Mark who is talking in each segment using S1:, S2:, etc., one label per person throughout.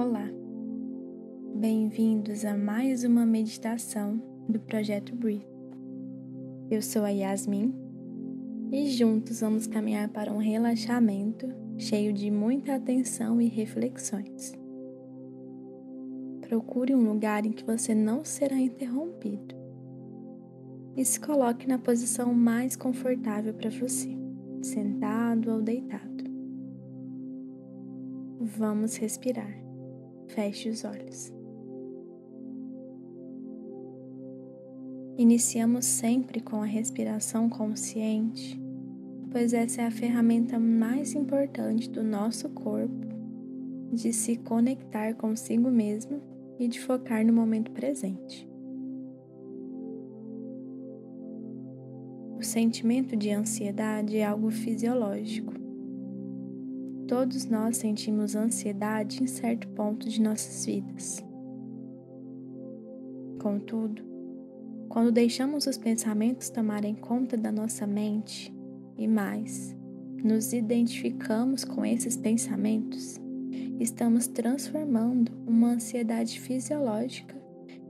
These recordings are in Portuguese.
S1: Olá, bem-vindos a mais uma meditação do Projeto Breathe. Eu sou a Yasmin e juntos vamos caminhar para um relaxamento cheio de muita atenção e reflexões. Procure um lugar em que você não será interrompido e se coloque na posição mais confortável para você, sentado ou deitado. Vamos respirar. Feche os olhos. Iniciamos sempre com a respiração consciente, pois essa é a ferramenta mais importante do nosso corpo de se conectar consigo mesmo e de focar no momento presente. O sentimento de ansiedade é algo fisiológico. Todos nós sentimos ansiedade em certo ponto de nossas vidas. Contudo, quando deixamos os pensamentos tomarem conta da nossa mente e mais, nos identificamos com esses pensamentos, estamos transformando uma ansiedade fisiológica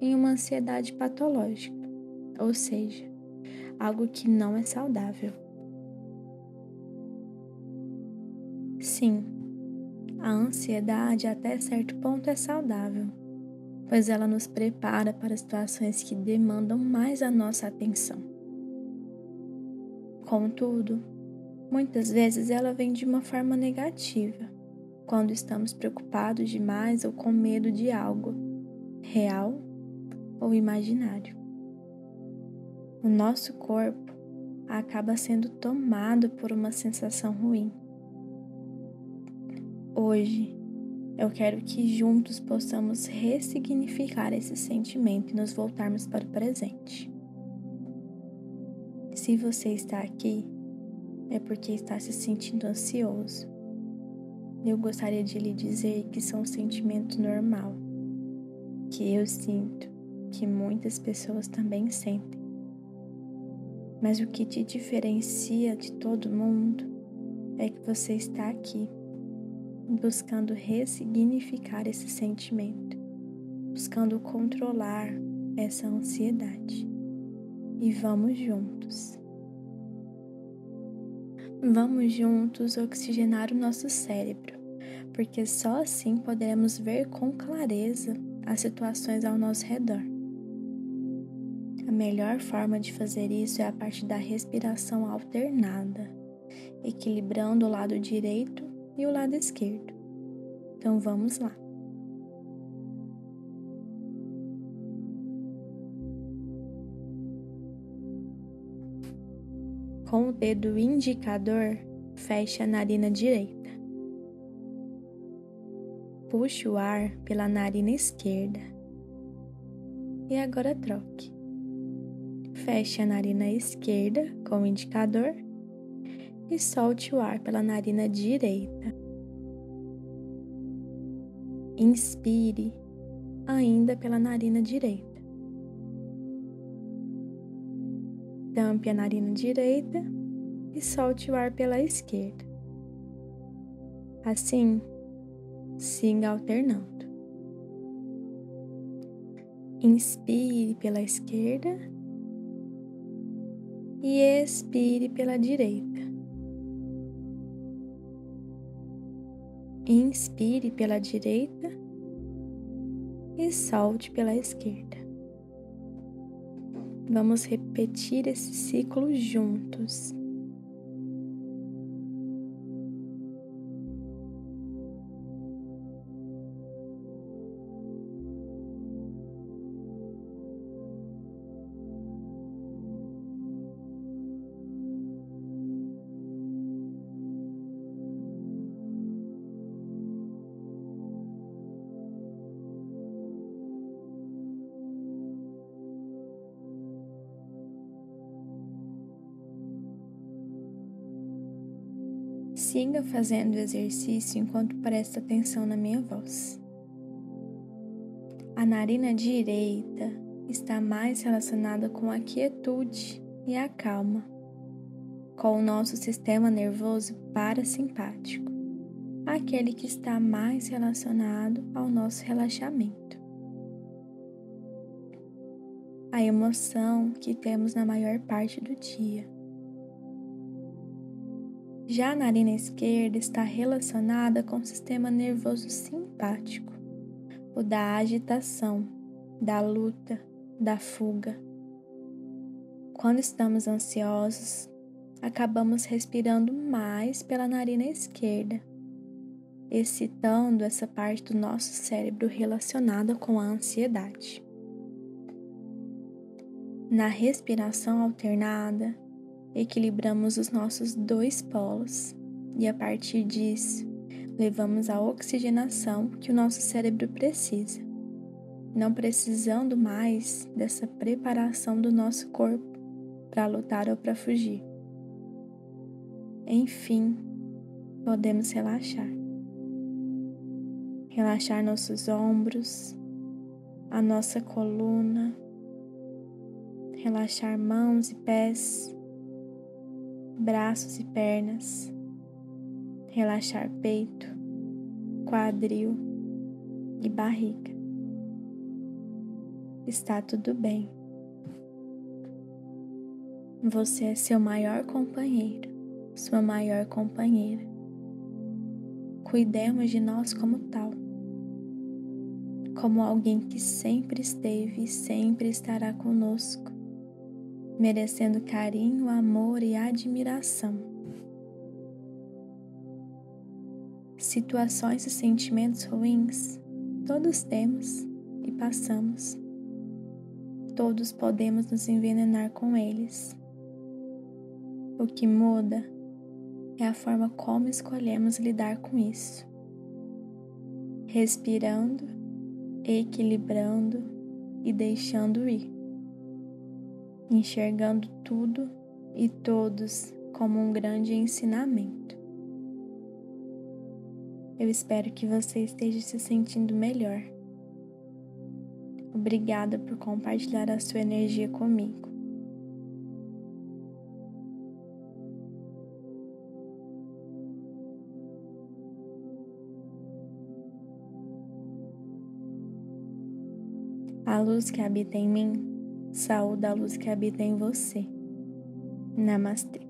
S1: em uma ansiedade patológica, ou seja, algo que não é saudável. Sim, a ansiedade até certo ponto é saudável, pois ela nos prepara para situações que demandam mais a nossa atenção. Contudo, muitas vezes ela vem de uma forma negativa, quando estamos preocupados demais ou com medo de algo, real ou imaginário o nosso corpo acaba sendo tomado por uma sensação ruim. Hoje, eu quero que juntos possamos ressignificar esse sentimento e nos voltarmos para o presente. Se você está aqui, é porque está se sentindo ansioso. Eu gostaria de lhe dizer que são um sentimento normal, que eu sinto, que muitas pessoas também sentem. Mas o que te diferencia de todo mundo é que você está aqui, buscando ressignificar esse sentimento, buscando controlar essa ansiedade. E vamos juntos. Vamos juntos oxigenar o nosso cérebro, porque só assim poderemos ver com clareza as situações ao nosso redor. A melhor forma de fazer isso é a partir da respiração alternada, equilibrando o lado direito e o lado esquerdo. Então vamos lá. Com o dedo indicador, feche a narina direita. Puxe o ar pela narina esquerda. E agora troque. Feche a narina esquerda com o indicador e solte o ar pela narina direita. Inspire ainda pela narina direita. Tampe a narina direita e solte o ar pela esquerda. Assim, siga alternando. Inspire pela esquerda e expire pela direita. Inspire pela direita e solte pela esquerda. Vamos repetir esse ciclo juntos. Siga fazendo o exercício enquanto presta atenção na minha voz. A narina direita está mais relacionada com a quietude e a calma, com o nosso sistema nervoso parasimpático, aquele que está mais relacionado ao nosso relaxamento. A emoção que temos na maior parte do dia. Já a narina esquerda está relacionada com o sistema nervoso simpático, o da agitação, da luta, da fuga. Quando estamos ansiosos, acabamos respirando mais pela narina esquerda, excitando essa parte do nosso cérebro relacionada com a ansiedade. Na respiração alternada, equilibramos os nossos dois polos e a partir disso levamos a oxigenação que o nosso cérebro precisa, não precisando mais dessa preparação do nosso corpo para lutar ou para fugir. Enfim, podemos relaxar. Relaxar nossos ombros, a nossa coluna, relaxar mãos e pés braços e pernas, relaxar peito, quadril e barriga. Está tudo bem. Você é seu maior companheiro, sua maior companheira. Cuidemos de nós como tal, como alguém que sempre esteve e sempre estará conosco merecendo carinho, amor e admiração. Situações e sentimentos ruins todos temos e passamos. Todos podemos nos envenenar com eles. O que muda é a forma como escolhemos lidar com isso. Respirando, equilibrando e deixando ir enxergando tudo e todos como um grande ensinamento. Eu espero que você esteja se sentindo melhor. Obrigada por compartilhar a sua energia comigo. A luz que habita em mim Saúde a luz que habita em você. Namastê.